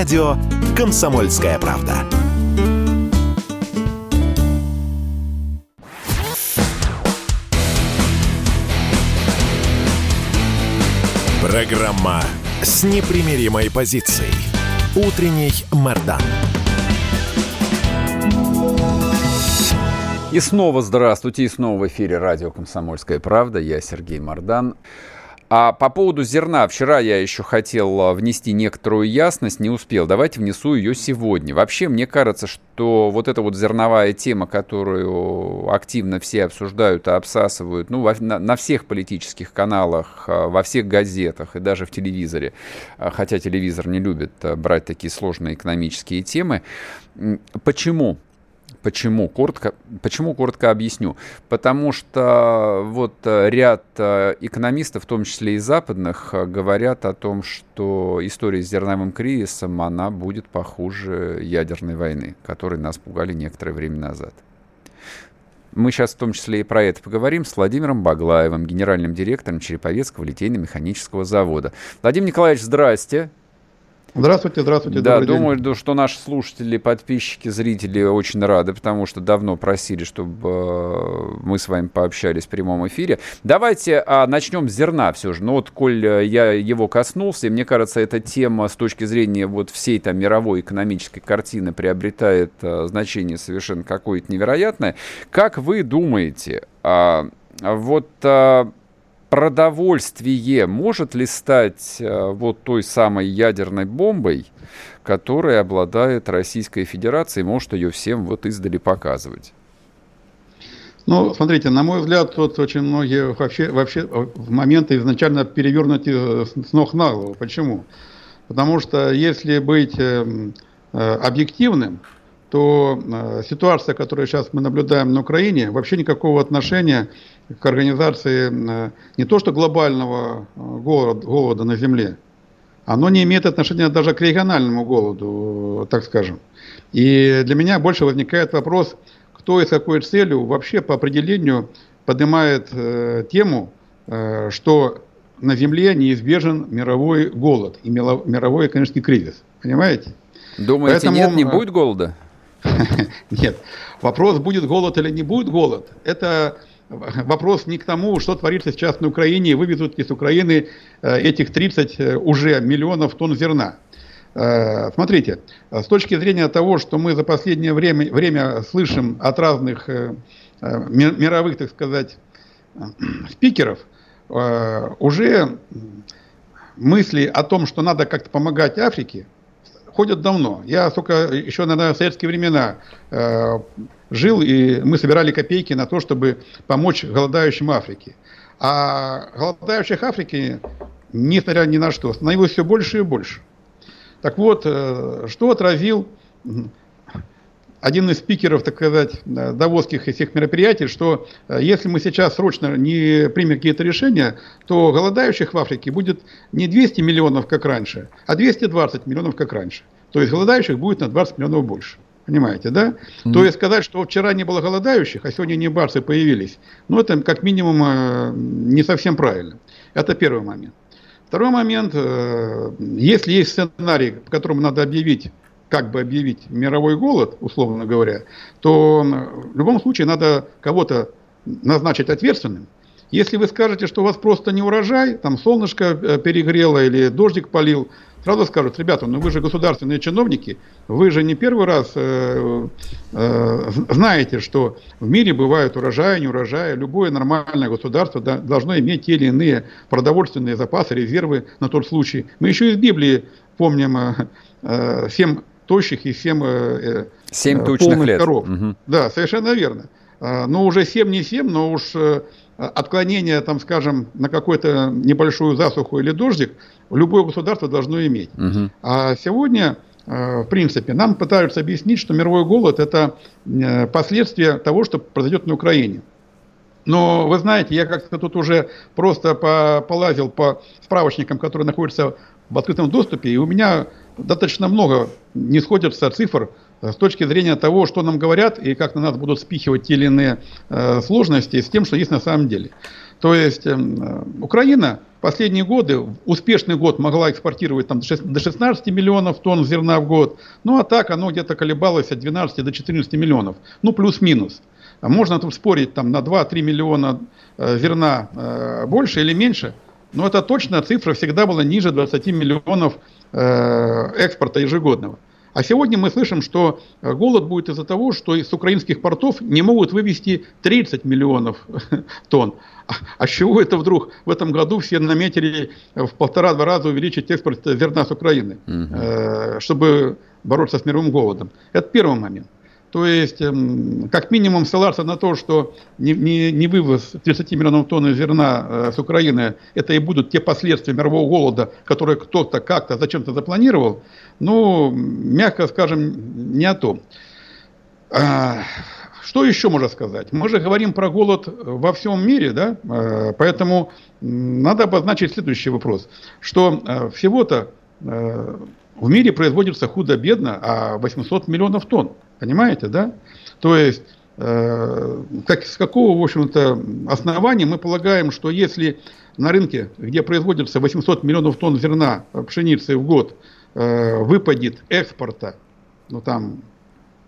радио «Комсомольская правда». Программа с непримиримой позицией. Утренний Мордан. И снова здравствуйте, и снова в эфире радио «Комсомольская правда». Я Сергей Мордан. А по поводу зерна, вчера я еще хотел а, внести некоторую ясность, не успел. Давайте внесу ее сегодня. Вообще, мне кажется, что вот эта вот зерновая тема, которую активно все обсуждают и обсасывают, ну, на, всех политических каналах, а, во всех газетах и даже в телевизоре, а, хотя телевизор не любит брать такие сложные экономические темы. Почему? Почему? Коротко, почему коротко объясню. Потому что вот э, ряд э, экономистов, в том числе и западных, э, говорят о том, что история с зерновым кризисом, она будет похуже ядерной войны, которой нас пугали некоторое время назад. Мы сейчас в том числе и про это поговорим с Владимиром Баглаевым, генеральным директором Череповецкого литейно-механического завода. Владимир Николаевич, здрасте. Здравствуйте, здравствуйте. Да, думаю, день. что наши слушатели, подписчики, зрители очень рады, потому что давно просили, чтобы э, мы с вами пообщались в прямом эфире. Давайте а, начнем с зерна все же. Ну вот, коль э, я его коснулся, и мне кажется, эта тема с точки зрения вот всей там мировой экономической картины приобретает а, значение совершенно какое-то невероятное. Как вы думаете, а, вот а, продовольствие может ли стать э, вот той самой ядерной бомбой, которой обладает Российская Федерация и может ее всем вот издали показывать? Ну, смотрите, на мой взгляд, тут очень многие вообще, вообще в моменты изначально перевернуты с ног на голову. Почему? Потому что если быть э, э, объективным, то э, ситуация, которую сейчас мы наблюдаем на Украине, вообще никакого отношения к организации э, не то что глобального э, голода, голода на Земле, оно не имеет отношения даже к региональному голоду, так скажем. И для меня больше возникает вопрос, кто и с какой целью вообще по определению поднимает э, тему, э, что на Земле неизбежен мировой голод и мировой экономический кризис. Понимаете? Думаете, Поэтому, нет, не будет голода? Нет. Вопрос, будет голод или не будет голод, это вопрос не к тому, что творится сейчас на Украине, вывезут из Украины э, этих 30 э, уже миллионов тонн зерна. Э, смотрите, с точки зрения того, что мы за последнее время, время слышим от разных мировых, так сказать, спикеров, уже мысли о том, что надо как-то помогать Африке, ходят давно. Я только еще, наверное, в советские времена жил, и мы собирали копейки на то, чтобы помочь голодающим Африке. А голодающих Африке, несмотря ни на что, становилось все больше и больше. Так вот, э, что отразил один из спикеров, так сказать, давосских и всех мероприятий, что э, если мы сейчас срочно не примем какие-то решения, то голодающих в Африке будет не 200 миллионов, как раньше, а 220 миллионов, как раньше. То есть голодающих будет на 20 миллионов больше. Понимаете, да? Mm-hmm. То есть сказать, что вчера не было голодающих, а сегодня не барсы появились, ну это как минимум э, не совсем правильно. Это первый момент. Второй момент, э, если есть сценарий, по которому надо объявить как бы объявить мировой голод, условно говоря, то в любом случае надо кого-то назначить ответственным. Если вы скажете, что у вас просто не урожай, там солнышко э, перегрело или дождик полил, сразу скажут, ребята, ну вы же государственные чиновники, вы же не первый раз э, э, знаете, что в мире бывают урожаи, неурожаи. Любое нормальное государство да, должно иметь те или иные продовольственные запасы, резервы на тот случай. Мы еще из Библии помним э, э, всем тощих и 7, э, 7 э, полных лет. коров. Угу. Да, совершенно верно. А, но уже 7 не 7, но уж э, отклонение, там, скажем, на какую-то небольшую засуху или дождик любое государство должно иметь. Угу. А сегодня, в принципе, нам пытаются объяснить, что мировой голод – это последствия того, что произойдет на Украине. Но вы знаете, я как-то тут уже просто полазил по справочникам, которые находятся в открытом доступе, и у меня достаточно много не сходятся цифр с точки зрения того, что нам говорят и как на нас будут спихивать те или иные э, сложности, с тем, что есть на самом деле. То есть э, Украина последние годы, успешный год могла экспортировать там, до 16 миллионов тонн зерна в год, ну а так оно где-то колебалось от 12 до 14 миллионов, ну плюс-минус. А можно тут спорить там, на 2-3 миллиона э, зерна э, больше или меньше, но это точная цифра всегда была ниже 20 миллионов э, экспорта ежегодного. А сегодня мы слышим, что э, голод будет из-за того, что из украинских портов не могут вывести 30 миллионов тонн. А, а с чего это вдруг в этом году все наметили в полтора-два раза увеличить экспорт зерна с Украины, угу. чтобы бороться с мировым голодом? Это первый момент. То есть, эм, как минимум, ссылаться на то, что не, не, не вывоз 30 миллионов тонн зерна э, с Украины, это и будут те последствия мирового голода, которые кто-то как-то зачем-то запланировал, ну, мягко скажем, не о том. А, что еще можно сказать? Мы же говорим про голод во всем мире, да? А, поэтому надо обозначить следующий вопрос, что э, всего-то э, в мире производится худо-бедно, а 800 миллионов тонн. Понимаете, да? То есть, э, как, с какого, в общем-то, основания мы полагаем, что если на рынке, где производится 800 миллионов тонн зерна пшеницы в год, э, выпадет экспорта, ну там,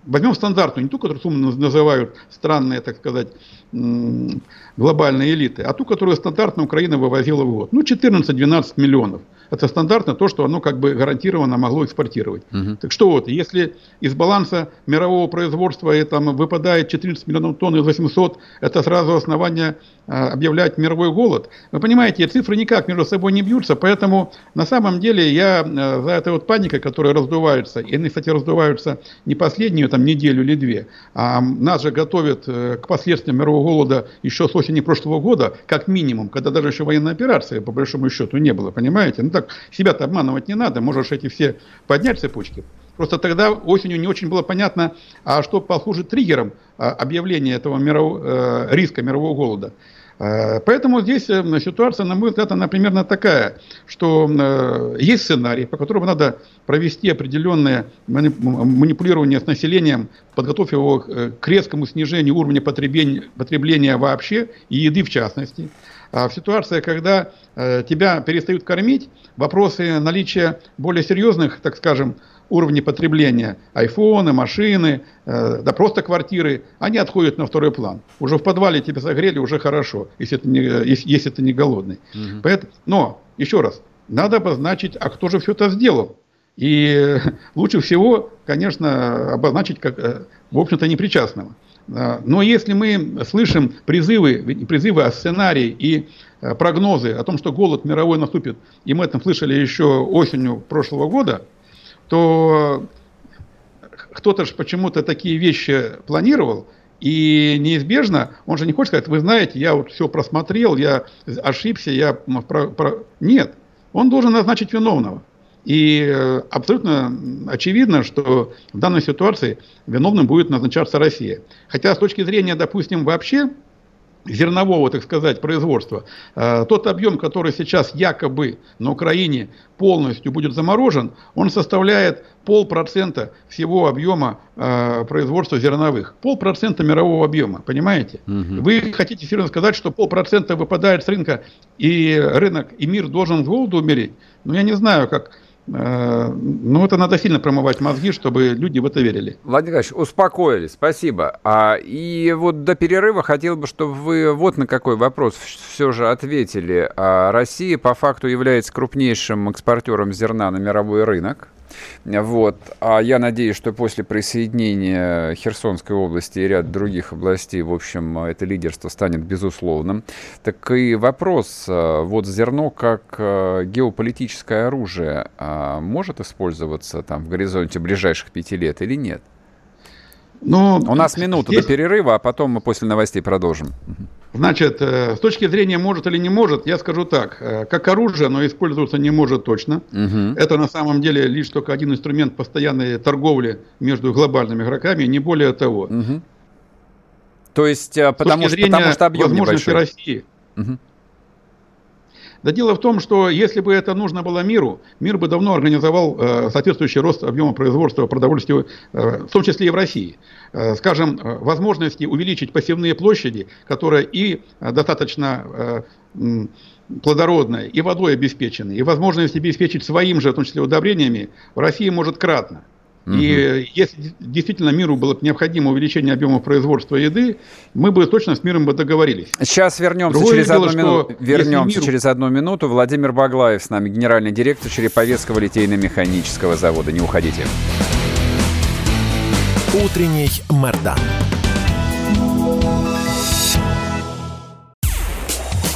возьмем стандартную, не ту, которую сумму называют странные, так сказать, глобальные элиты, а ту, которую стандартно Украина вывозила в год. Ну, 14-12 миллионов это стандартно то, что оно как бы гарантированно могло экспортировать. Угу. Так что вот, если из баланса мирового производства и, там, выпадает 14 миллионов тонн из 800, это сразу основание а, объявлять мировой голод. Вы понимаете, цифры никак между собой не бьются, поэтому на самом деле я а, за этой вот паникой, которая раздувается, и они, кстати, раздуваются не последнюю там неделю или две, а нас же готовят э, к последствиям мирового голода еще с осени прошлого года, как минимум, когда даже еще военной операции, по большому счету, не было, понимаете? Ну так себя-то обманывать не надо, можешь эти все поднять цепочки. Просто тогда осенью не очень было понятно, а что послужит триггером а, объявления этого миров, э, риска мирового голода. Э, поэтому здесь э, ситуация, на мой взгляд, она примерно такая, что есть сценарий, по которому надо провести определенное манипулирование с населением, подготовив его к резкому снижению уровня потребления, потребления вообще и еды в частности. А в ситуации, когда э, тебя перестают кормить, вопросы наличия более серьезных, так скажем, уровней потребления, айфоны, машины, э, да просто квартиры, они отходят на второй план. Уже в подвале тебя согрели, уже хорошо, если ты не, если, если ты не голодный. Угу. Поэтому, но, еще раз, надо обозначить, а кто же все это сделал. И лучше всего, конечно, обозначить, как, э, в общем-то, непричастного. А, но если мы слышим призывы, призывы о сценарии и э, прогнозы о том, что голод мировой наступит, и мы это слышали еще осенью прошлого года, то кто-то же почему-то такие вещи планировал, и неизбежно, он же не хочет сказать, вы знаете, я вот все просмотрел, я ошибся, я... Нет, он должен назначить виновного. И э, абсолютно очевидно, что в данной ситуации виновным будет назначаться Россия. Хотя с точки зрения, допустим, вообще зернового, так сказать, производства, э, тот объем, который сейчас якобы на Украине полностью будет заморожен, он составляет полпроцента всего объема э, производства зерновых. Полпроцента мирового объема, понимаете? Угу. Вы хотите серьезно сказать, что полпроцента выпадает с рынка, и рынок, и мир должен с голоду умереть? Ну, я не знаю, как ну, это надо сильно промывать мозги, чтобы люди в это верили. Владимир Ильич, успокоились, спасибо. А, и вот до перерыва хотел бы, чтобы вы вот на какой вопрос все же ответили. А Россия по факту является крупнейшим экспортером зерна на мировой рынок. Вот. А я надеюсь, что после присоединения Херсонской области и ряд других областей, в общем, это лидерство станет безусловным. Так и вопрос, э, вот зерно как э, геополитическое оружие а, может использоваться там в горизонте ближайших пяти лет или нет? Ну, У нас минута здесь... до перерыва, а потом мы после новостей продолжим. Значит, э, с точки зрения может или не может, я скажу так. Э, как оружие оно использоваться не может точно. Угу. Это на самом деле лишь только один инструмент постоянной торговли между глобальными игроками, не более того. Угу. То есть, э, потому, что, потому что объем небольшой. России. Угу. Да дело в том, что если бы это нужно было миру, мир бы давно организовал э, соответствующий рост объема производства продовольствия, э, в том числе и в России. Э, скажем, э, возможности увеличить посевные площади, которые и э, достаточно э, плодородные, и водой обеспечены, и возможность обеспечить своим же, в том числе удобрениями, в России может кратно. Угу. И если действительно миру было необходимо увеличение объемов производства еды, мы бы точно с миром бы договорились. Сейчас вернемся Другое через дело, одну минуту. Вернемся миру... через одну минуту. Владимир Баглаев с нами, генеральный директор Череповецкого литейно-механического завода. Не уходите. Утренний Мордан.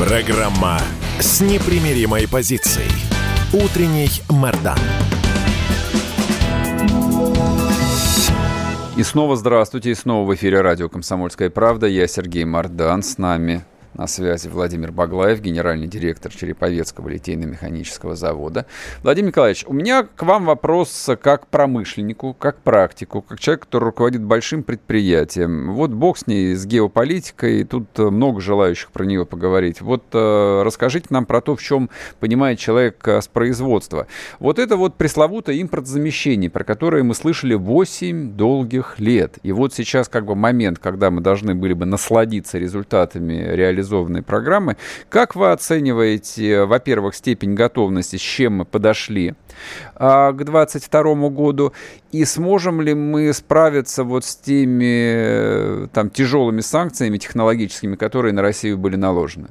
Программа с непримиримой позицией. Утренний Мордан. И снова здравствуйте, и снова в эфире радио «Комсомольская правда». Я Сергей Мордан, с нами на связи Владимир Баглаев, генеральный директор Череповецкого литейно-механического завода. Владимир Николаевич, у меня к вам вопрос как промышленнику, как практику, как человек, который руководит большим предприятием. Вот бог с ней, с геополитикой, тут много желающих про нее поговорить. Вот э, расскажите нам про то, в чем понимает человек э, с производства. Вот это вот пресловутое импортозамещение, про которое мы слышали 8 долгих лет. И вот сейчас как бы момент, когда мы должны были бы насладиться результатами реализации реализованной программы. Как вы оцениваете, во-первых, степень готовности, с чем мы подошли а, к 2022 году, и сможем ли мы справиться вот с теми там, тяжелыми санкциями технологическими, которые на Россию были наложены?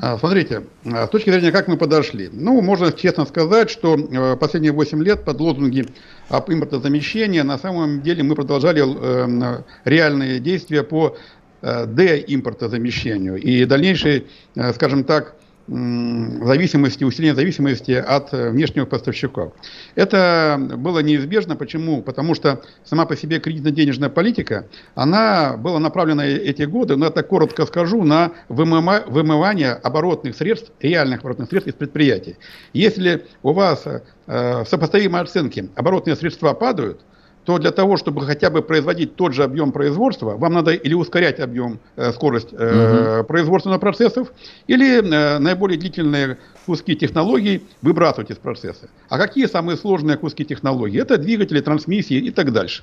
А, смотрите, а, с точки зрения, как мы подошли. Ну, можно честно сказать, что э, последние 8 лет под лозунги об импортозамещении на самом деле мы продолжали э, реальные действия по Э, деимпортозамещению и дальнейшей, э, скажем так, зависимости, усиления зависимости от э, внешних поставщиков. Это было неизбежно. Почему? Потому что сама по себе кредитно-денежная политика, она была направлена эти годы, но это коротко скажу, на вымывание оборотных средств, реальных оборотных средств из предприятий. Если у вас в сопоставимой оценке оборотные средства падают, то для того, чтобы хотя бы производить тот же объем производства, вам надо или ускорять объем, э, скорость э, угу. производственных процессов, или э, наиболее длительные куски технологий выбрасывать из процесса. А какие самые сложные куски технологий? Это двигатели, трансмиссии и так дальше.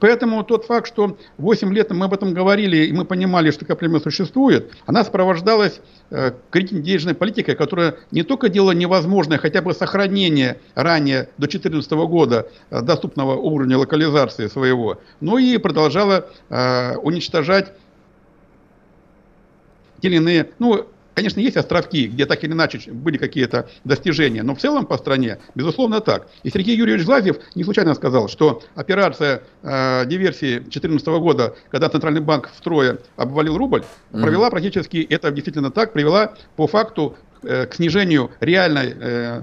Поэтому тот факт, что 8 лет мы об этом говорили, и мы понимали, что проблема существует, она сопровождалась э, кредитно-денежной политикой, которая не только делала невозможное хотя бы сохранение ранее до 2014 года э, доступного уровня локализации своего, но и продолжала э, уничтожать те или иные, ну, Конечно, есть островки, где так или иначе были какие-то достижения, но в целом по стране, безусловно, так. И Сергей Юрьевич Глазьев не случайно сказал, что операция э, диверсии 2014 года, когда Центральный банк втрое обвалил рубль, mm-hmm. провела практически, это действительно так, привела по факту э, к снижению реальной э,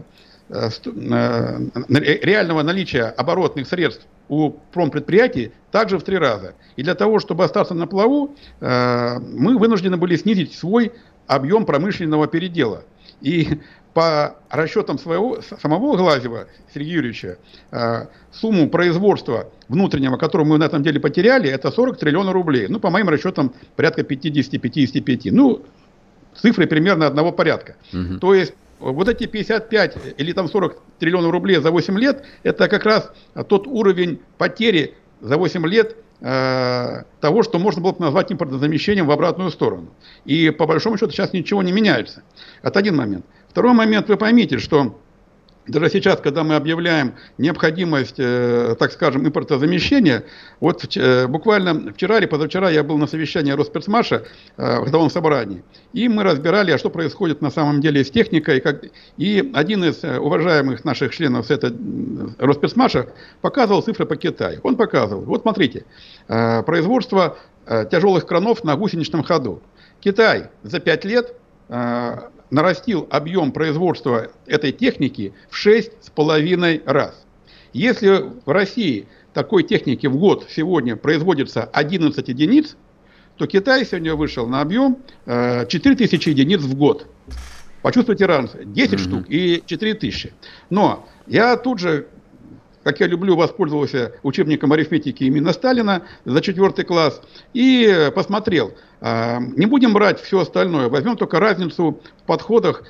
э, э реального наличия оборотных средств у промпредприятий также в три раза. И для того, чтобы остаться на плаву, э, мы вынуждены были снизить свой объем промышленного передела. И по расчетам своего, самого Глазева, Сергея Юрьевича, э, сумму производства внутреннего, которую мы на этом деле потеряли, это 40 триллионов рублей. Ну, по моим расчетам, порядка 50-55. Ну, цифры примерно одного порядка. Угу. То есть вот эти 55 или там 40 триллионов рублей за 8 лет, это как раз тот уровень потери за 8 лет того, что можно было бы назвать импортозамещением в обратную сторону. И по большому счету сейчас ничего не меняется. Это один момент. Второй момент, вы поймите, что даже сейчас, когда мы объявляем необходимость, э, так скажем, импортозамещения, вот э, буквально вчера или позавчера я был на совещании Росперсмаша э, в годовом собрании, и мы разбирали, а что происходит на самом деле с техникой. Как... И один из э, уважаемых наших членов это, Росперсмаша показывал цифры по Китаю. Он показывал, вот смотрите, э, производство э, тяжелых кранов на гусеничном ходу. Китай за 5 лет э, нарастил объем производства этой техники в 6,5 раз. Если в России такой техники в год сегодня производится 11 единиц, то Китай сегодня вышел на объем э, 4000 единиц в год. Почувствуйте разницу. 10 mm-hmm. штук и 4000. Но я тут же, как я люблю, воспользовался учебником арифметики именно Сталина за четвертый класс и посмотрел. Э, не будем брать все остальное, возьмем только разницу в подходах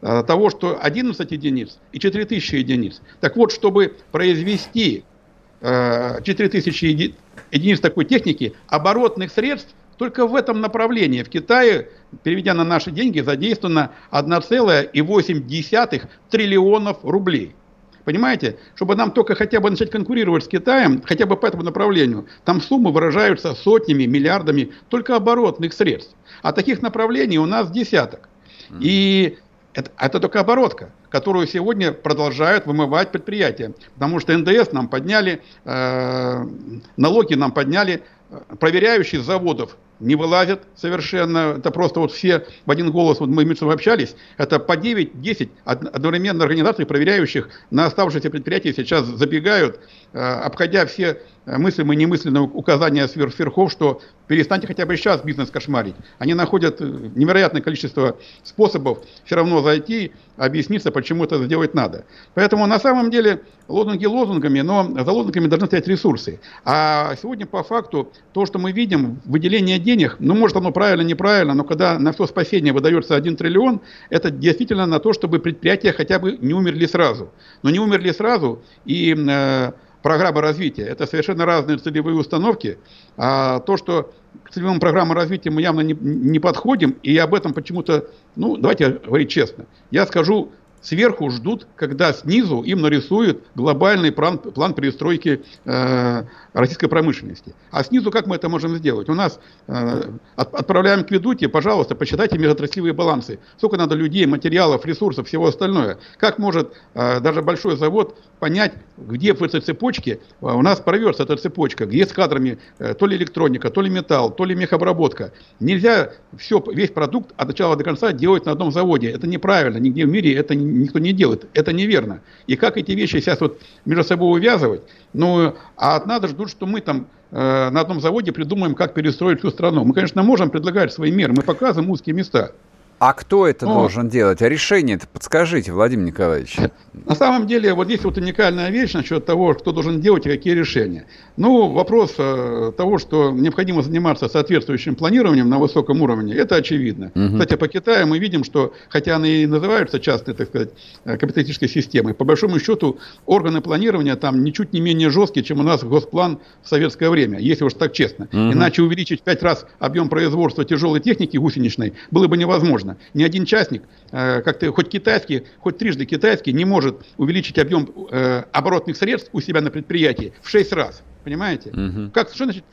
э, того, что 11 единиц и 4000 единиц. Так вот, чтобы произвести 4000 э, единиц такой техники, оборотных средств только в этом направлении в Китае, переведя на наши деньги, задействовано 1,8 триллионов рублей. Понимаете? Чтобы нам только хотя бы начать конкурировать с Китаем, хотя бы по этому направлению, там суммы выражаются сотнями, миллиардами только оборотных средств. А таких направлений у нас десяток. И это, это только оборотка, которую сегодня продолжают вымывать предприятия. Потому что НДС нам подняли, э, налоги нам подняли, э, проверяющие заводов не вылазят совершенно. Это просто вот все в один голос, вот мы между общались, это по 9-10 одновременно организаций, проверяющих на оставшиеся предприятия сейчас забегают, обходя все мыслимые и немысленные указания сверхов, что перестаньте хотя бы сейчас бизнес кошмарить. Они находят э, невероятное количество способов все равно зайти, объясниться, почему это сделать надо. Поэтому на самом деле лозунги лозунгами, но за лозунгами должны стоять ресурсы. А сегодня по факту то, что мы видим, выделение денег, ну может оно правильно, неправильно, но когда на все спасение выдается 1 триллион, это действительно на то, чтобы предприятия хотя бы не умерли сразу. Но не умерли сразу и э, программа развития. Это совершенно разные целевые установки. А то, что к целевым программам развития мы явно не, не подходим, и об этом почему-то, ну, давайте говорить честно. Я скажу сверху ждут, когда снизу им нарисуют глобальный план, план перестройки э, российской промышленности. А снизу как мы это можем сделать? У нас э, от, отправляем к ведуте, пожалуйста, посчитайте межотраслевые балансы. Сколько надо людей, материалов, ресурсов, всего остальное. Как может э, даже большой завод понять, где в этой цепочке э, у нас порвется эта цепочка, где с кадрами э, то ли электроника, то ли металл, то ли мехобработка. Нельзя все, весь продукт от начала до конца делать на одном заводе. Это неправильно, нигде в мире это никто не делает. Это неверно. И как эти вещи сейчас вот между собой увязывать? Ну, а от нас ждут, что мы там э, на одном заводе придумаем, как перестроить всю страну. Мы, конечно, можем предлагать свои меры, мы показываем узкие места. А кто это ну, должен делать? А решение это подскажите, Владимир Николаевич. На самом деле, вот здесь вот уникальная вещь насчет того, кто должен делать и какие решения. Ну, вопрос э, того, что необходимо заниматься соответствующим планированием на высоком уровне, это очевидно. Угу. Кстати, по Китаю мы видим, что, хотя они и называются частной, так сказать, э, капиталистической системой, по большому счету органы планирования там ничуть не менее жесткие, чем у нас госплан в советское время, если уж так честно. Угу. Иначе увеличить в пять раз объем производства тяжелой техники гусеничной было бы невозможно. Ни один частник, э, как-то хоть китайский, хоть трижды китайский, не может увеличить объем э, оборотных средств у себя на предприятии в 6 раз. Понимаете? Угу. Как, что значит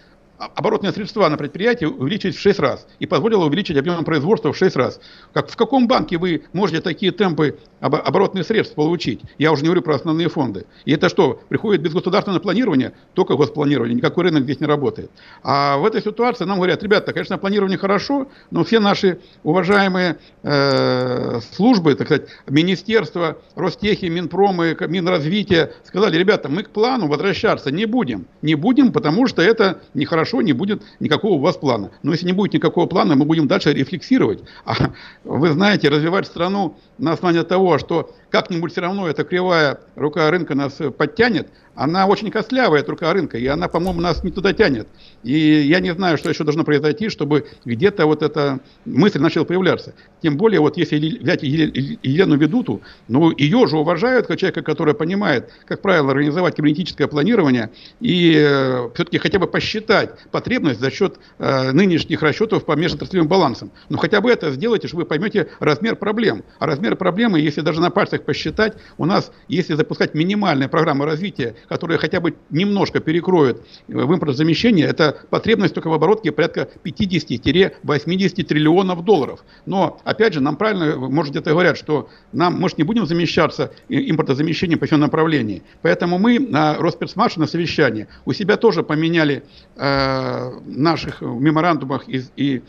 оборотные средства на предприятии увеличить в 6 раз и позволило увеличить объем производства в 6 раз. Как, в каком банке вы можете такие темпы об, оборотных средств получить? Я уже не говорю про основные фонды. И это что, приходит без государственного планирования? Только госпланирование, никакой рынок здесь не работает. А в этой ситуации нам говорят, ребята, конечно, планирование хорошо, но все наши уважаемые э, службы, так сказать, министерства, Ростехи, Минпромы, Минразвития сказали, ребята, мы к плану возвращаться не будем. Не будем, потому что это нехорошо хорошо, не будет никакого у вас плана. Но если не будет никакого плана, мы будем дальше рефлексировать. А вы знаете, развивать страну на основании того, что как-нибудь все равно эта кривая рука рынка нас подтянет, она очень костлявая, эта рынка, и она, по-моему, нас не туда тянет. И я не знаю, что еще должно произойти, чтобы где-то вот эта мысль начала появляться. Тем более, вот если взять Елену Ведуту, ну, ее же уважают как человека, который понимает, как правило, организовать кибернетическое планирование и э, все-таки хотя бы посчитать потребность за счет э, нынешних расчетов по межотраслевым балансам. Но хотя бы это сделайте, чтобы вы поймете размер проблем. А размер проблемы, если даже на пальцах посчитать, у нас, если запускать минимальная программа развития, которая хотя бы немножко перекроет э, в импортозамещение, это потребность только в оборотке порядка 50-80 триллионов долларов. Но, опять же, нам правильно, может, где-то говорят, что нам, может, не будем замещаться импортозамещением по всем направлении. Поэтому мы на Росперсмарше на совещании у себя тоже поменяли э, наших меморандумах и, и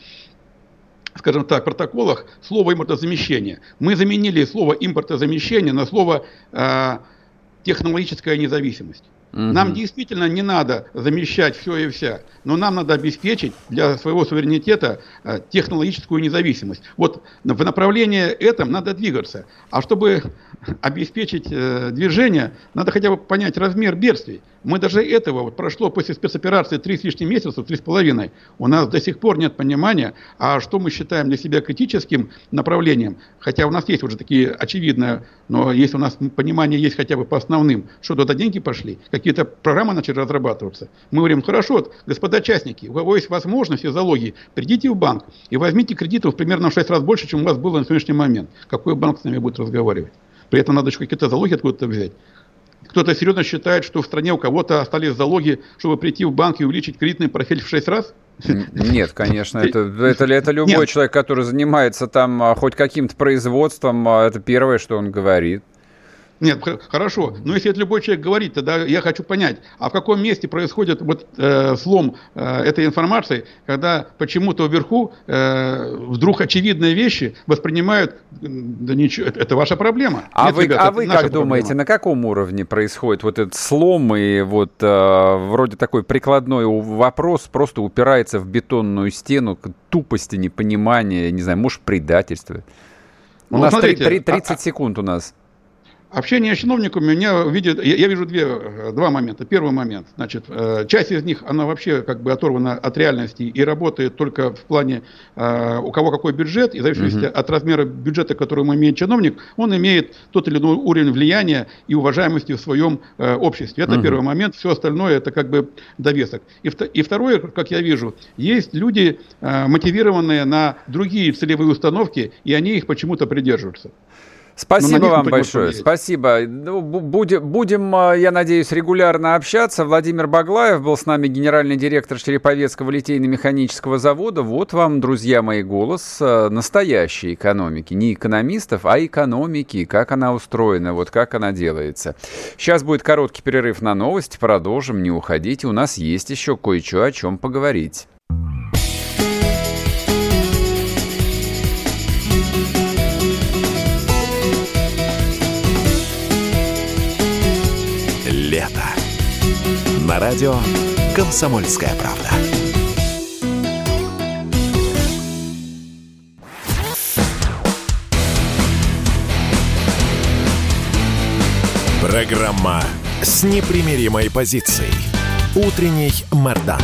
скажем так, протоколах слово импортозамещение. Мы заменили слово импортозамещение на слово э, технологическая независимость. Угу. Нам действительно не надо замещать все и вся, но нам надо обеспечить для своего суверенитета э, технологическую независимость. Вот в направлении этом надо двигаться. А чтобы обеспечить э, движение, надо хотя бы понять размер бедствий. Мы даже этого, вот прошло после спецоперации три с лишним месяца, три с половиной, у нас до сих пор нет понимания, а что мы считаем для себя критическим направлением, хотя у нас есть уже такие очевидные, но если у нас понимание есть хотя бы по основным, что туда деньги пошли, какие-то программы начали разрабатываться, мы говорим, хорошо, господа частники, у кого есть возможность и залоги, придите в банк и возьмите кредитов примерно в 6 раз больше, чем у вас было на сегодняшний момент. Какой банк с нами будет разговаривать? При этом надо еще какие-то залоги откуда-то взять. Кто-то серьезно считает, что в стране у кого-то остались залоги, чтобы прийти в банк и увеличить кредитный профиль в 6 раз? Нет, конечно, это, это, это любой Нет. человек, который занимается там а, хоть каким-то производством, а, это первое, что он говорит. Нет, хорошо. Но если это любой человек говорит, тогда я хочу понять, а в каком месте происходит вот э, слом э, этой информации, когда почему-то вверху э, вдруг очевидные вещи воспринимают, да ничего, это, это ваша проблема. А Нет, вы, ребята, а вы как проблема. думаете, на каком уровне происходит вот этот слом и вот э, вроде такой прикладной вопрос просто упирается в бетонную стену тупости, непонимания, не знаю, может предательства? У ну, нас смотрите, 3, 30 а, а, секунд у нас. Общение с чиновниками меня видит, я, я вижу две, э, два момента. Первый момент, значит, э, часть из них, она вообще как бы оторвана от реальности и работает только в плане, э, у кого какой бюджет, и в зависимости uh-huh. от размера бюджета, который имеет чиновник, он имеет тот или иной уровень влияния и уважаемости в своем обществе. Это uh-huh. первый момент, все остальное это как бы довесок. И, и второе, как я вижу, есть люди, мотивированные на другие целевые установки, и они их почему-то придерживаются. Спасибо вам большое. Спасибо. Ну, будем, будем, а, я надеюсь, регулярно общаться. Владимир Баглаев был с нами генеральный директор Череповецкого литейно-механического завода. Вот вам, друзья мои, голос а, настоящей экономики. Не экономистов, а экономики. Как она устроена, вот как она делается. Сейчас будет короткий перерыв на новости. Продолжим, не уходите. У нас есть еще кое-что о чем поговорить. На радио «Комсомольская правда». Программа с непримиримой позицией. Утренний Мордан.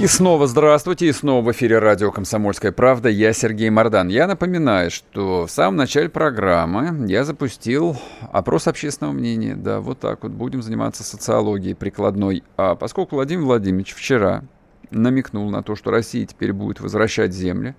И снова здравствуйте, и снова в эфире радио «Комсомольская правда». Я Сергей Мордан. Я напоминаю, что в самом начале программы я запустил опрос общественного мнения. Да, вот так вот будем заниматься социологией прикладной. А поскольку Владимир Владимирович вчера намекнул на то, что Россия теперь будет возвращать земли,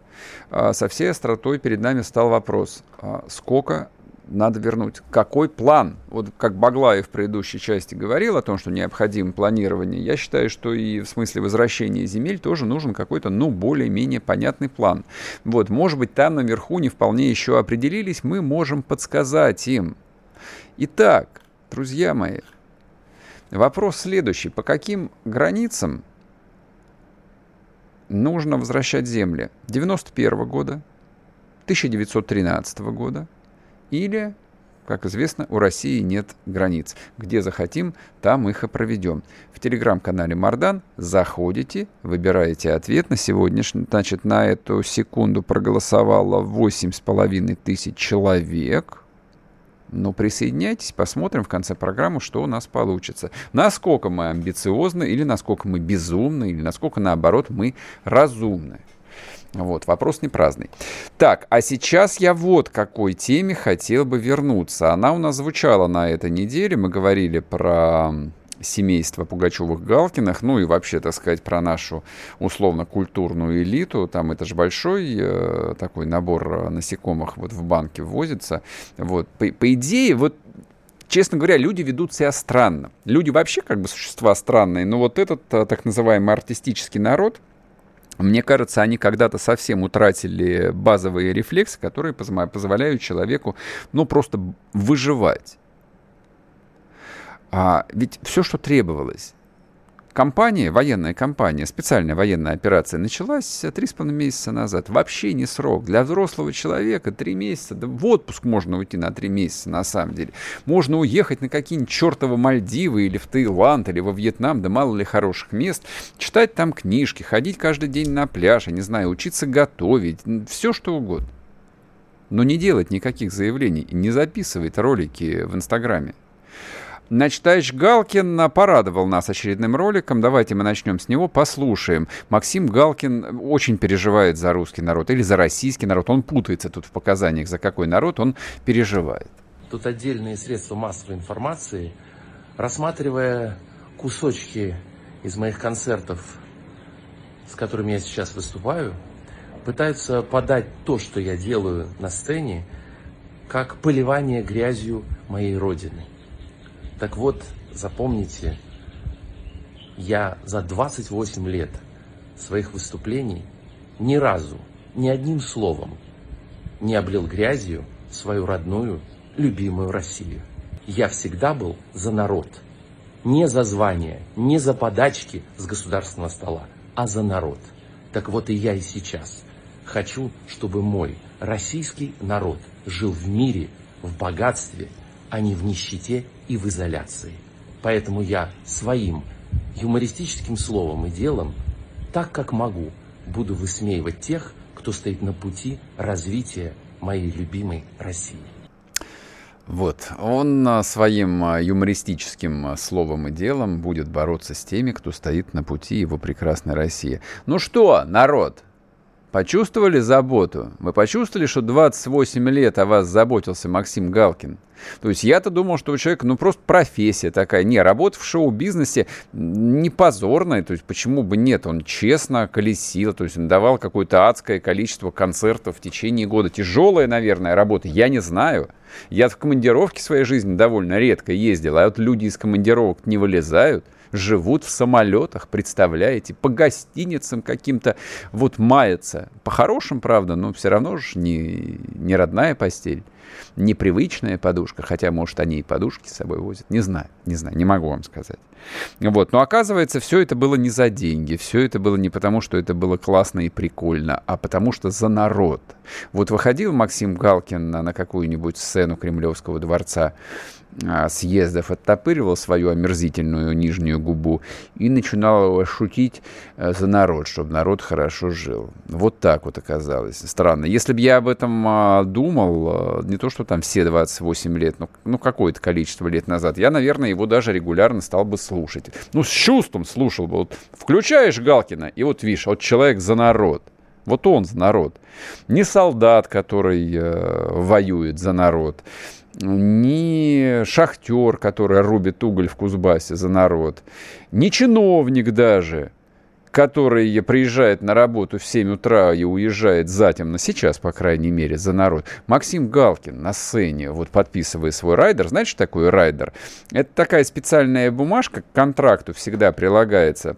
а со всей остротой перед нами стал вопрос, а сколько надо вернуть. Какой план? Вот как Баглаев в предыдущей части говорил о том, что необходимо планирование, я считаю, что и в смысле возвращения земель тоже нужен какой-то, ну, более-менее понятный план. Вот, может быть, там наверху не вполне еще определились, мы можем подсказать им. Итак, друзья мои, вопрос следующий. По каким границам нужно возвращать земли? 91 года, 1913 года – или, как известно, у России нет границ. Где захотим, там их и проведем. В телеграм-канале Мардан заходите, выбираете ответ. На сегодняшний, значит, на эту секунду проголосовало 8,5 тысяч человек. Ну, присоединяйтесь, посмотрим в конце программы, что у нас получится. Насколько мы амбициозны, или насколько мы безумны, или насколько, наоборот, мы разумны. Вот, вопрос не праздный. Так, а сейчас я вот к какой теме хотел бы вернуться. Она у нас звучала на этой неделе. Мы говорили про семейство Пугачевых-Галкиных, ну и вообще, так сказать, про нашу условно-культурную элиту. Там это же большой э, такой набор насекомых вот в банке ввозится. Вот, по, по идее, вот честно говоря, люди ведут себя странно. Люди вообще как бы существа странные, но вот этот э, так называемый артистический народ, мне кажется, они когда-то совсем утратили базовые рефлексы, которые позволяют человеку, ну, просто выживать. А ведь все, что требовалось, компания, военная компания, специальная военная операция началась три с половиной месяца назад. Вообще не срок. Для взрослого человека три месяца, да в отпуск можно уйти на три месяца на самом деле. Можно уехать на какие-нибудь чертовы Мальдивы или в Таиланд, или во Вьетнам, да мало ли хороших мест, читать там книжки, ходить каждый день на пляж, я не знаю, учиться готовить, все что угодно. Но не делать никаких заявлений, не записывать ролики в Инстаграме. Значит, товарищ Галкин порадовал нас очередным роликом. Давайте мы начнем с него, послушаем. Максим Галкин очень переживает за русский народ или за российский народ. Он путается тут в показаниях, за какой народ он переживает. Тут отдельные средства массовой информации, рассматривая кусочки из моих концертов, с которыми я сейчас выступаю, пытаются подать то, что я делаю на сцене, как поливание грязью моей родины – так вот, запомните, я за 28 лет своих выступлений ни разу, ни одним словом не облил грязью свою родную, любимую Россию. Я всегда был за народ. Не за звание, не за подачки с государственного стола, а за народ. Так вот и я и сейчас хочу, чтобы мой российский народ жил в мире, в богатстве, не в нищете и в изоляции. Поэтому я своим юмористическим словом и делом, так как могу, буду высмеивать тех, кто стоит на пути развития моей любимой России. Вот, он а, своим а, юмористическим а, словом и делом будет бороться с теми, кто стоит на пути его прекрасной России. Ну что, народ, Почувствовали заботу? Вы почувствовали, что 28 лет о вас заботился Максим Галкин? То есть я-то думал, что у человека, ну, просто профессия такая. Не, работа в шоу-бизнесе не позорная, то есть почему бы нет? Он честно колесил, то есть он давал какое-то адское количество концертов в течение года. Тяжелая, наверное, работа, я не знаю. Я в командировке своей жизни довольно редко ездил, а вот люди из командировок не вылезают – живут в самолетах, представляете, по гостиницам каким-то вот маятся. По-хорошему, правда, но все равно же не, не родная постель, непривычная подушка, хотя, может, они и подушки с собой возят, не знаю, не знаю, не могу вам сказать. Вот, но оказывается, все это было не за деньги, все это было не потому, что это было классно и прикольно, а потому что за народ. Вот выходил Максим Галкин на, на какую-нибудь сцену Кремлевского дворца, а, съездов оттопыривал свою омерзительную нижнюю губу и начинал шутить э, за народ, чтобы народ хорошо жил. Вот так вот оказалось. Странно. Если бы я об этом а, думал, э, не то, что там все 28 лет, но ну, какое-то количество лет назад, я, наверное, его даже регулярно стал бы слушать. Ну, с чувством слушал бы. Вот включаешь Галкина, и вот видишь, вот человек за народ. Вот он за народ. Не солдат, который э, воюет за народ ни шахтер, который рубит уголь в Кузбассе за народ, ни чиновник даже, который приезжает на работу в 7 утра и уезжает затем, на сейчас, по крайней мере, за народ. Максим Галкин на сцене, вот подписывая свой райдер. Знаете, что такое райдер? Это такая специальная бумажка, к контракту всегда прилагается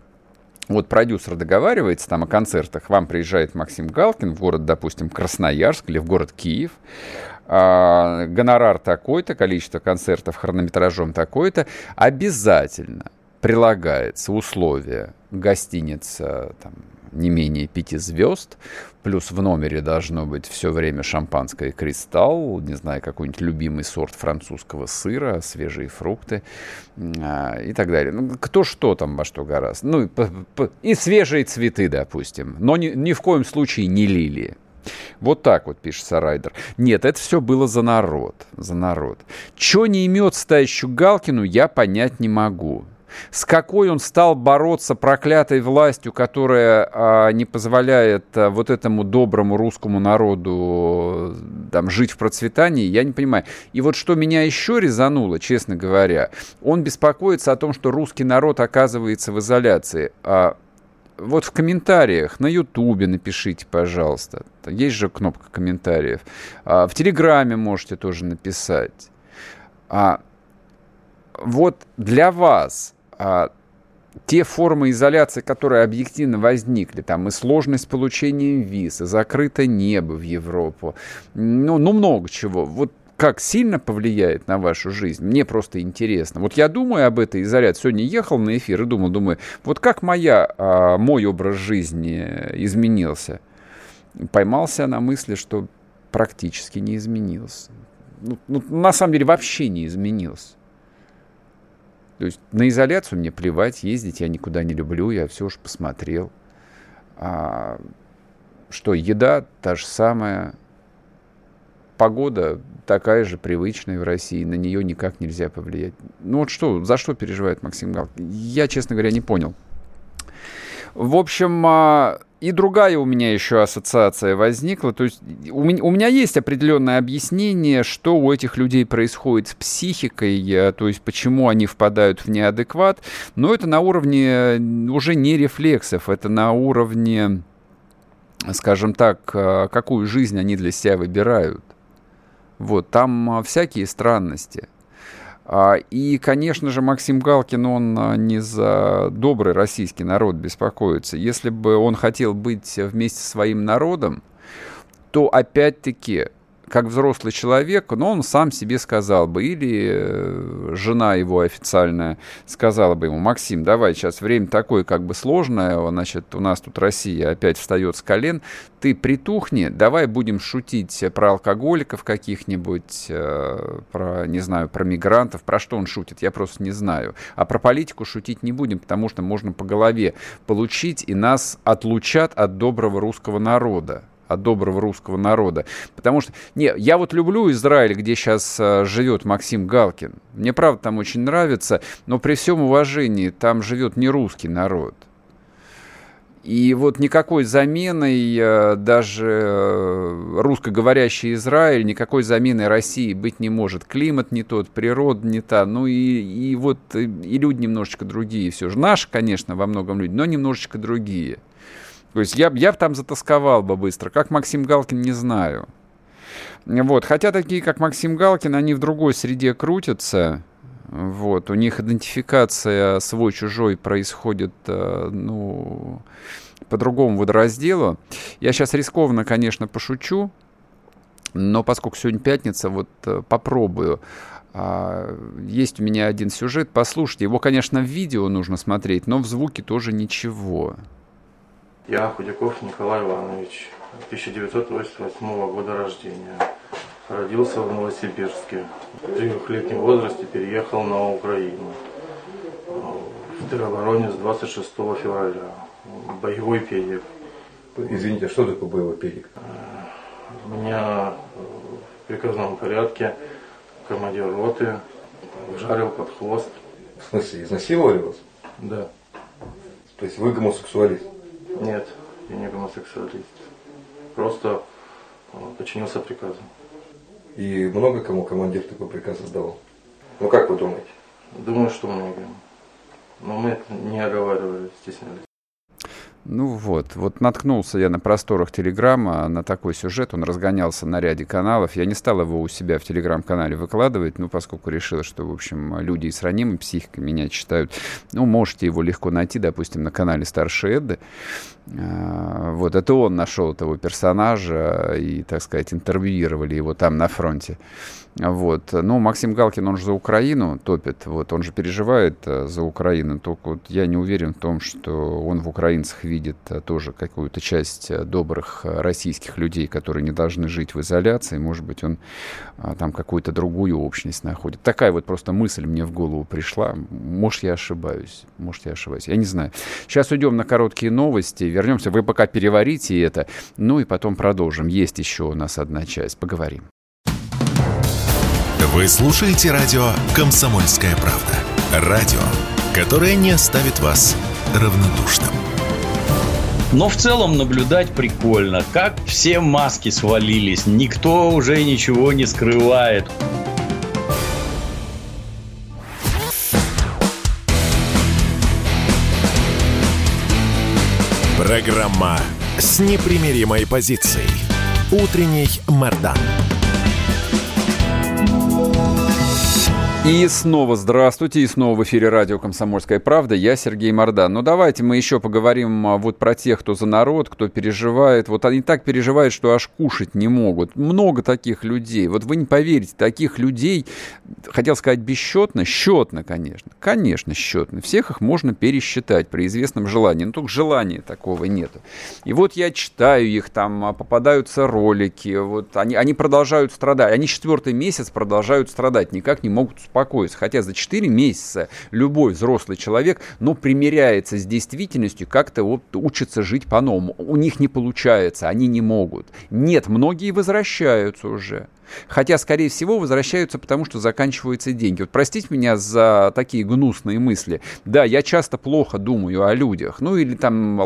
вот продюсер договаривается там о концертах, вам приезжает Максим Галкин в город, допустим, Красноярск или в город Киев, а, гонорар такой-то, количество концертов хронометражом такой-то, обязательно прилагается условие гостиница там, не менее пяти звезд, плюс в номере должно быть все время шампанское «Кристалл», не знаю, какой-нибудь любимый сорт французского сыра, свежие фрукты э, и так далее. Ну, кто что там во что гораздо. Ну, и свежие цветы, допустим, но ни, ни в коем случае не лилии. Вот так вот пишет Райдер. Нет, это все было за народ. За народ. Че не имется товарищу Галкину, я понять не могу. С какой он стал бороться проклятой властью, которая а, не позволяет а, вот этому доброму русскому народу там, жить в процветании, я не понимаю. И вот что меня еще резануло, честно говоря, он беспокоится о том, что русский народ оказывается в изоляции. А вот в комментариях на Ютубе напишите, пожалуйста. Есть же кнопка комментариев. А, в Телеграме можете тоже написать. А, вот для вас а, те формы изоляции, которые объективно возникли, там и сложность получения виз, и закрыто небо в Европу, ну, ну много чего. Вот как сильно повлияет на вашу жизнь, мне просто интересно. Вот я думаю об этой изоляции. Сегодня ехал на эфир и думал, думаю, вот как моя, а, мой образ жизни изменился. Поймался на мысли, что практически не изменился. Ну, ну, на самом деле вообще не изменился. То есть на изоляцию мне плевать, ездить я никуда не люблю, я все уж посмотрел. А, что еда та же самая, погода такая же привычная в России, на нее никак нельзя повлиять. Ну вот что, за что переживает Максим Галкин? Я, честно говоря, не понял. В общем, а, и другая у меня еще ассоциация возникла. То есть у меня, у меня есть определенное объяснение, что у этих людей происходит с психикой, э, то есть почему они впадают в неадекват. Но это на уровне э, уже не рефлексов, это на уровне, скажем так, э, какую жизнь они для себя выбирают. Вот, там всякие странности. А, и, конечно же, Максим Галкин, он а, не за добрый российский народ беспокоится. Если бы он хотел быть вместе со своим народом, то опять-таки как взрослый человек, но он сам себе сказал бы, или э, жена его официальная сказала бы ему, Максим, давай, сейчас время такое как бы сложное, значит, у нас тут Россия опять встает с колен, ты притухни, давай будем шутить про алкоголиков каких-нибудь, э, про, не знаю, про мигрантов, про что он шутит, я просто не знаю. А про политику шутить не будем, потому что можно по голове получить, и нас отлучат от доброго русского народа от доброго русского народа. Потому что, не, я вот люблю Израиль, где сейчас а, живет Максим Галкин. Мне, правда, там очень нравится, но при всем уважении там живет не русский народ. И вот никакой заменой а, даже а, русскоговорящий Израиль, никакой заменой России быть не может. Климат не тот, природа не та, ну и, и вот и люди немножечко другие все же. Наши, конечно, во многом люди, но немножечко другие. То есть я, я там затасковал бы быстро. Как Максим Галкин, не знаю. Вот. Хотя такие, как Максим Галкин, они в другой среде крутятся. Вот. У них идентификация свой-чужой происходит, э, ну, по другому водоразделу. Я сейчас рискованно, конечно, пошучу, но поскольку сегодня пятница, вот э, попробую. А, есть у меня один сюжет, послушайте. Его, конечно, в видео нужно смотреть, но в звуке тоже ничего. Я Худяков Николай Иванович, 1988 года рождения. Родился в Новосибирске. В трехлетнем возрасте переехал на Украину. В теробороне с 26 февраля. Боевой педик. Извините, а что такое боевой педик? Меня в приказном порядке командир роты жарил под хвост. В смысле, изнасиловали вас? Да. То есть вы гомосексуалист? Нет, я не гомосексуалист. Просто э, подчинился приказу. И много кому командир такой приказ отдавал? Ну как вы думаете? Думаю, что много. Но мы это не оговаривали, стеснялись. Ну вот, вот наткнулся я на просторах Телеграма на такой сюжет, он разгонялся на ряде каналов. Я не стал его у себя в Телеграм-канале выкладывать, ну, поскольку решил, что, в общем, люди с ранимой психикой меня читают. Ну, можете его легко найти, допустим, на канале Старшей Эдды. А, вот, это он нашел этого персонажа и, так сказать, интервьюировали его там на фронте. Вот. Ну, Максим Галкин, он же за Украину топит, вот, он же переживает э, за Украину, только вот я не уверен в том, что он в украинцах видит э, тоже какую-то часть э, добрых российских людей, которые не должны жить в изоляции, может быть, он там какую-то другую общность находит. Такая вот просто мысль мне в голову пришла, может, я ошибаюсь, может, я ошибаюсь, я не знаю. Сейчас уйдем на короткие новости, вернемся, вы пока переварите это, ну и потом продолжим. Есть еще у нас одна часть, поговорим. Вы слушаете радио «Комсомольская правда». Радио, которое не оставит вас равнодушным. Но в целом наблюдать прикольно, как все маски свалились, никто уже ничего не скрывает. Программа с непримиримой позицией. Утренний Мордан. И снова здравствуйте, и снова в эфире радио «Комсомольская правда». Я Сергей Мордан. Ну, давайте мы еще поговорим а, вот про тех, кто за народ, кто переживает. Вот они так переживают, что аж кушать не могут. Много таких людей. Вот вы не поверите, таких людей, хотел сказать бесчетно, счетно, конечно. Конечно, счетно. Всех их можно пересчитать при известном желании. Но только желания такого нету. И вот я читаю их, там а, попадаются ролики, вот они, они продолжают страдать. Они четвертый месяц продолжают страдать, никак не могут успокоиться. Хотя за 4 месяца любой взрослый человек, ну, примиряется с действительностью, как-то вот учится жить по-новому. У них не получается, они не могут. Нет, многие возвращаются уже. Хотя, скорее всего, возвращаются потому, что заканчиваются деньги. Вот простите меня за такие гнусные мысли. Да, я часто плохо думаю о людях. Ну или там,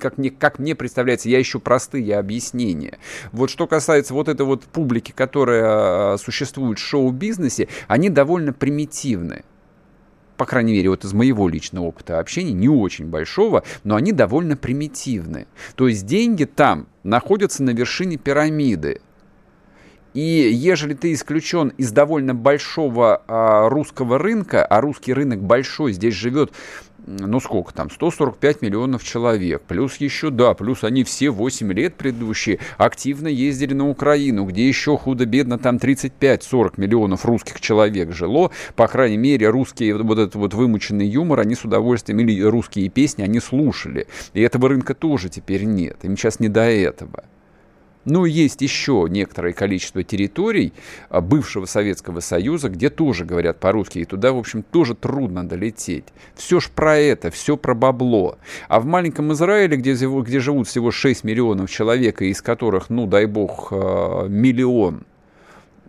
как мне, как мне представляется, я ищу простые объяснения. Вот что касается вот этой вот публики, которая а, существует в шоу-бизнесе, они довольно примитивны по крайней мере, вот из моего личного опыта общения, не очень большого, но они довольно примитивны. То есть деньги там находятся на вершине пирамиды. И ежели ты исключен из довольно большого а, русского рынка, а русский рынок большой, здесь живет ну сколько там, 145 миллионов человек, плюс еще, да, плюс они все 8 лет предыдущие активно ездили на Украину, где еще худо-бедно там 35-40 миллионов русских человек жило, по крайней мере, русские, вот этот вот вымученный юмор, они с удовольствием, или русские песни, они слушали, и этого рынка тоже теперь нет, им сейчас не до этого. Ну, есть еще некоторое количество территорий а, бывшего Советского Союза, где тоже говорят по-русски, и туда, в общем, тоже трудно долететь. Все ж про это, все про бабло. А в маленьком Израиле, где, где живут всего 6 миллионов человек, из которых, ну, дай бог, а, миллион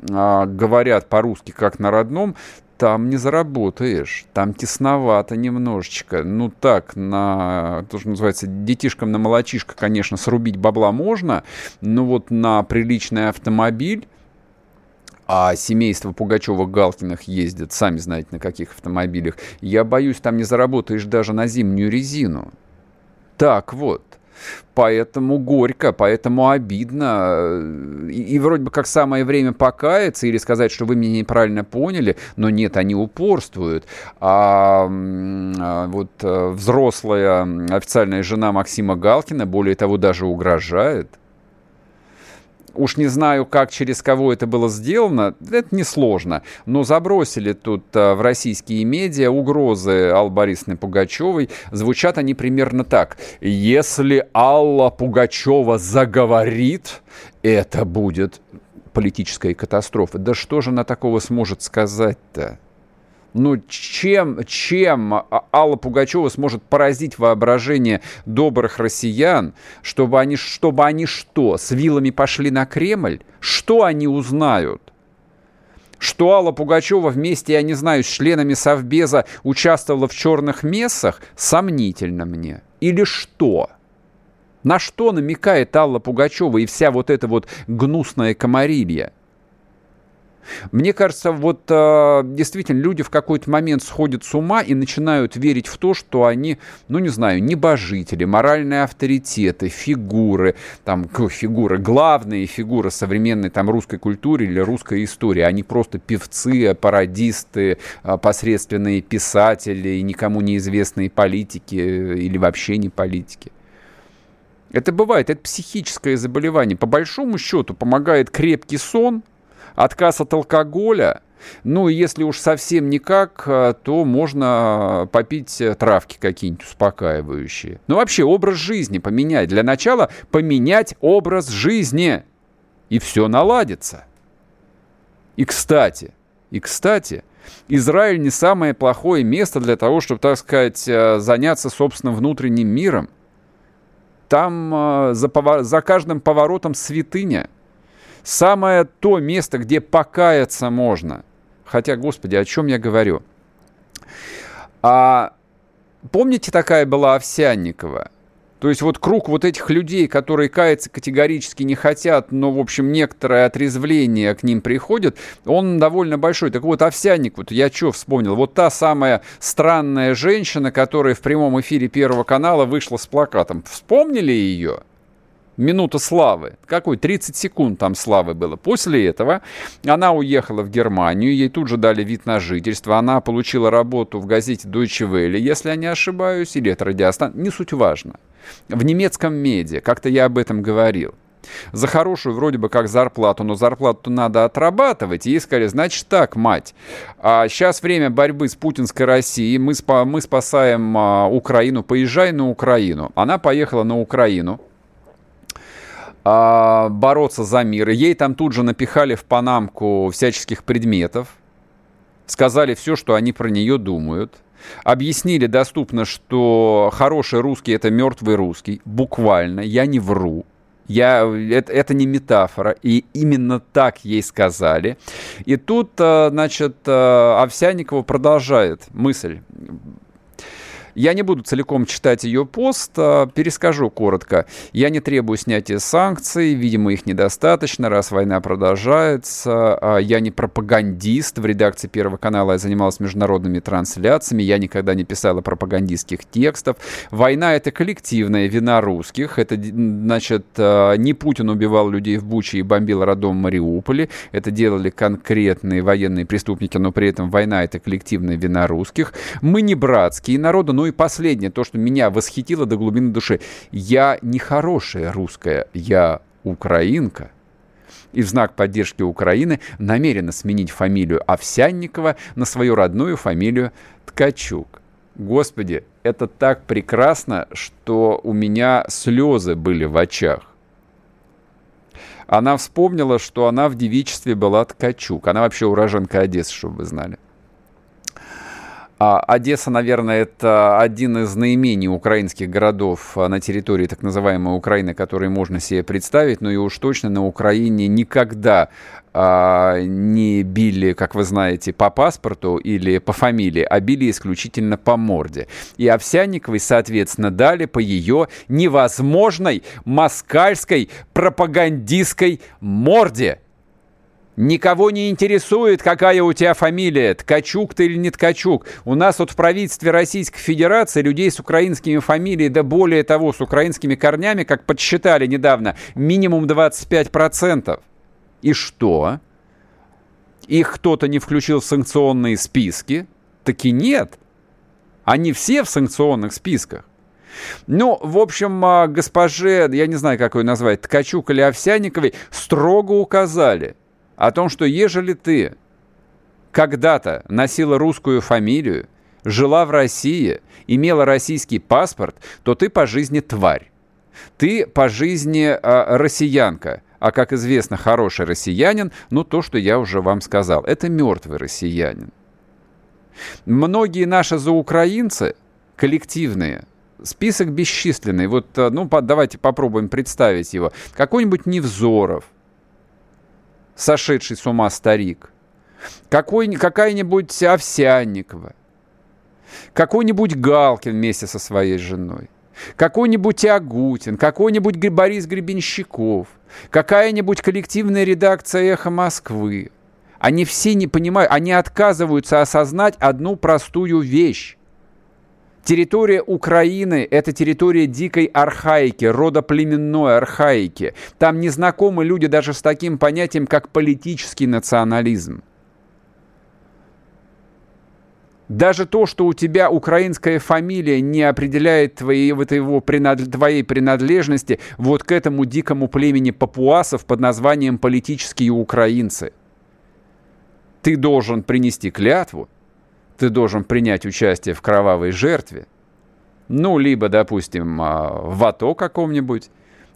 а, говорят по-русски как на родном, там не заработаешь, там тесновато немножечко. Ну так, на, то, что называется, детишкам на молочишко, конечно, срубить бабла можно, но вот на приличный автомобиль, а семейство Пугачева-Галкиных ездят, сами знаете, на каких автомобилях, я боюсь, там не заработаешь даже на зимнюю резину. Так вот, Поэтому горько, поэтому обидно. И, и вроде бы как самое время покаяться или сказать, что вы меня неправильно поняли, но нет, они упорствуют. А, а вот э, взрослая официальная жена Максима Галкина, более того, даже угрожает. Уж не знаю, как, через кого это было сделано, это несложно. Но забросили тут а, в российские медиа угрозы Аллы Борисовны Пугачевой. Звучат они примерно так. Если Алла Пугачева заговорит, это будет политическая катастрофа. Да что же она такого сможет сказать-то? Ну, чем, чем Алла Пугачева сможет поразить воображение добрых россиян, чтобы они, чтобы они что, с вилами пошли на Кремль? Что они узнают? Что Алла Пугачева вместе, я не знаю, с членами Совбеза участвовала в черных мессах, сомнительно мне. Или что? На что намекает Алла Пугачева и вся вот эта вот гнусная комарилья? Мне кажется, вот э, действительно люди в какой-то момент сходят с ума и начинают верить в то, что они, ну не знаю, небожители, моральные авторитеты, фигуры, там фигуры, главные фигуры современной там русской культуры или русской истории. Они просто певцы, пародисты, э, посредственные писатели, никому неизвестные политики э, или вообще не политики. Это бывает, это психическое заболевание. По большому счету помогает крепкий сон – отказ от алкоголя, ну, если уж совсем никак, э, то можно попить травки какие-нибудь успокаивающие. Ну, вообще, образ жизни поменять. Для начала поменять образ жизни. И все наладится. И, кстати, и, кстати, Израиль не самое плохое место для того, чтобы, так сказать, э, заняться собственным внутренним миром. Там э, за, повор... за каждым поворотом святыня – Самое то место, где покаяться можно. Хотя, господи, о чем я говорю? А, помните, такая была Овсянникова? То есть вот круг вот этих людей, которые каяться категорически не хотят, но, в общем, некоторое отрезвление к ним приходит, он довольно большой. Так вот, Овсянник, вот я что вспомнил, вот та самая странная женщина, которая в прямом эфире Первого канала вышла с плакатом. Вспомнили ее? Минута славы. Какой? 30 секунд там славы было. После этого она уехала в Германию, ей тут же дали вид на жительство, она получила работу в газете Deutsche Welle, если я не ошибаюсь, или это радиостанция, не суть важно. В немецком медиа, как-то я об этом говорил. За хорошую вроде бы как зарплату, но зарплату надо отрабатывать. И ей сказали, значит так, мать, а сейчас время борьбы с путинской Россией, мы, спа мы спасаем а, Украину, поезжай на Украину. Она поехала на Украину, бороться за мир. Ей там тут же напихали в панамку всяческих предметов, сказали все, что они про нее думают. Объяснили доступно, что хороший русский это мертвый русский. Буквально, я не вру. Я, это, это не метафора. И именно так ей сказали. И тут, а, значит, а, Овсянникова продолжает мысль. Я не буду целиком читать ее пост, а перескажу коротко. Я не требую снятия санкций, видимо, их недостаточно, раз война продолжается. А я не пропагандист. В редакции Первого канала я занималась международными трансляциями, я никогда не писала пропагандистских текстов. Война — это коллективная вина русских. Это, значит, а, не Путин убивал людей в Буче и бомбил родом Мариуполе. Это делали конкретные военные преступники, но при этом война — это коллективная вина русских. Мы не братские народы, но и последнее, то, что меня восхитило до глубины души. Я не хорошая русская, я украинка. И в знак поддержки Украины намерена сменить фамилию Овсянникова на свою родную фамилию Ткачук. Господи, это так прекрасно, что у меня слезы были в очах. Она вспомнила, что она в девичестве была Ткачук. Она вообще уроженка Одессы, чтобы вы знали. А Одесса, наверное, это один из наименее украинских городов а, на территории так называемой Украины, который можно себе представить, но и уж точно на Украине никогда а, не били, как вы знаете, по паспорту или по фамилии, а били исключительно по морде. И Овсянниковой, соответственно, дали по ее невозможной москальской пропагандистской морде. Никого не интересует, какая у тебя фамилия, Ткачук ты или не Ткачук. У нас вот в правительстве Российской Федерации людей с украинскими фамилиями, да более того, с украинскими корнями, как подсчитали недавно, минимум 25%. И что? Их кто-то не включил в санкционные списки? Таки нет. Они все в санкционных списках. Ну, в общем, а, госпоже, я не знаю, как ее назвать, Ткачук или Овсяниковой, строго указали – о том, что ежели ты когда-то носила русскую фамилию, жила в России, имела российский паспорт, то ты по жизни тварь. Ты по жизни э, россиянка. А как известно, хороший россиянин, ну то, что я уже вам сказал, это мертвый россиянин. Многие наши заукраинцы, коллективные, список бесчисленный, вот, а, ну, давайте попробуем представить его. Какой-нибудь Невзоров – сошедший с ума старик, какая-нибудь Овсянникова, какой-нибудь Галкин вместе со своей женой, какой-нибудь Агутин, какой-нибудь Борис Гребенщиков, какая-нибудь коллективная редакция «Эхо Москвы». Они все не понимают, они отказываются осознать одну простую вещь. Территория Украины – это территория дикой архаики, родоплеменной архаики. Там не знакомы люди даже с таким понятием, как политический национализм. Даже то, что у тебя украинская фамилия не определяет твоей, вот твоей принадлежности вот к этому дикому племени папуасов под названием политические украинцы. Ты должен принести клятву, ты должен принять участие в кровавой жертве, ну, либо, допустим, а, в АТО каком-нибудь,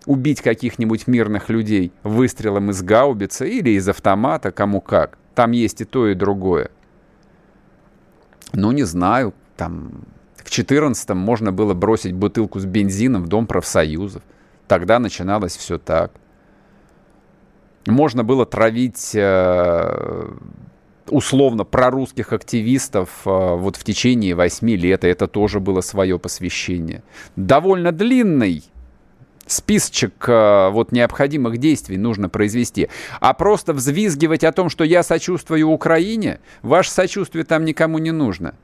убить каких-нибудь мирных людей выстрелом из гаубицы или из автомата, кому как. Там есть и то, и другое. Ну, не знаю, там в 14-м можно было бросить бутылку с бензином в Дом профсоюзов. Тогда начиналось все так. Можно было травить э, условно прорусских активистов э, вот в течение восьми лет, и это тоже было свое посвящение. Довольно длинный списочек э, вот необходимых действий нужно произвести. А просто взвизгивать о том, что я сочувствую Украине, ваше сочувствие там никому не нужно.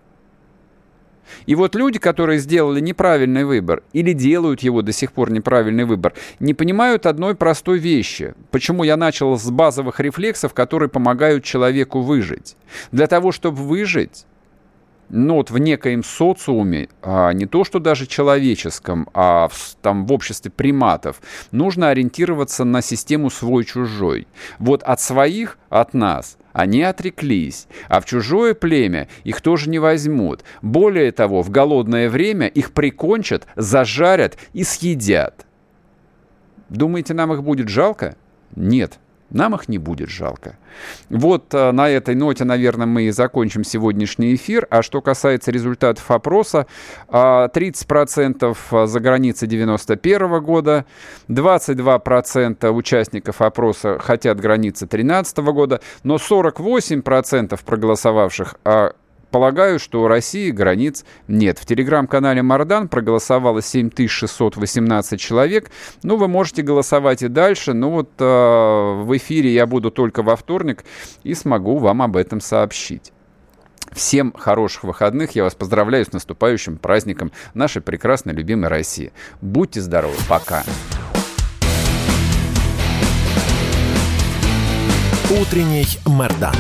И вот люди, которые сделали неправильный выбор или делают его до сих пор неправильный выбор, не понимают одной простой вещи. Почему я начал с базовых рефлексов, которые помогают человеку выжить. Для того, чтобы выжить, ну, вот в некоем социуме, а не то что даже человеческом, а в, там в обществе приматов, нужно ориентироваться на систему свой-чужой. Вот от своих, от нас, они отреклись, а в чужое племя их тоже не возьмут. Более того, в голодное время их прикончат, зажарят и съедят. Думаете, нам их будет жалко? Нет. Нам их не будет жалко. Вот э, на этой ноте, наверное, мы и закончим сегодняшний эфир. А что касается результатов опроса, 30% э, за границей 91 года, 22% участников опроса хотят границы 13 года, но 48% проголосовавших Полагаю, что у России границ нет. В телеграм-канале Мардан проголосовало 7618 человек. Ну, вы можете голосовать и дальше. Ну, вот э, в эфире я буду только во вторник и смогу вам об этом сообщить. Всем хороших выходных. Я вас поздравляю с наступающим праздником нашей прекрасной любимой России. Будьте здоровы. Пока. Утренний Мардан.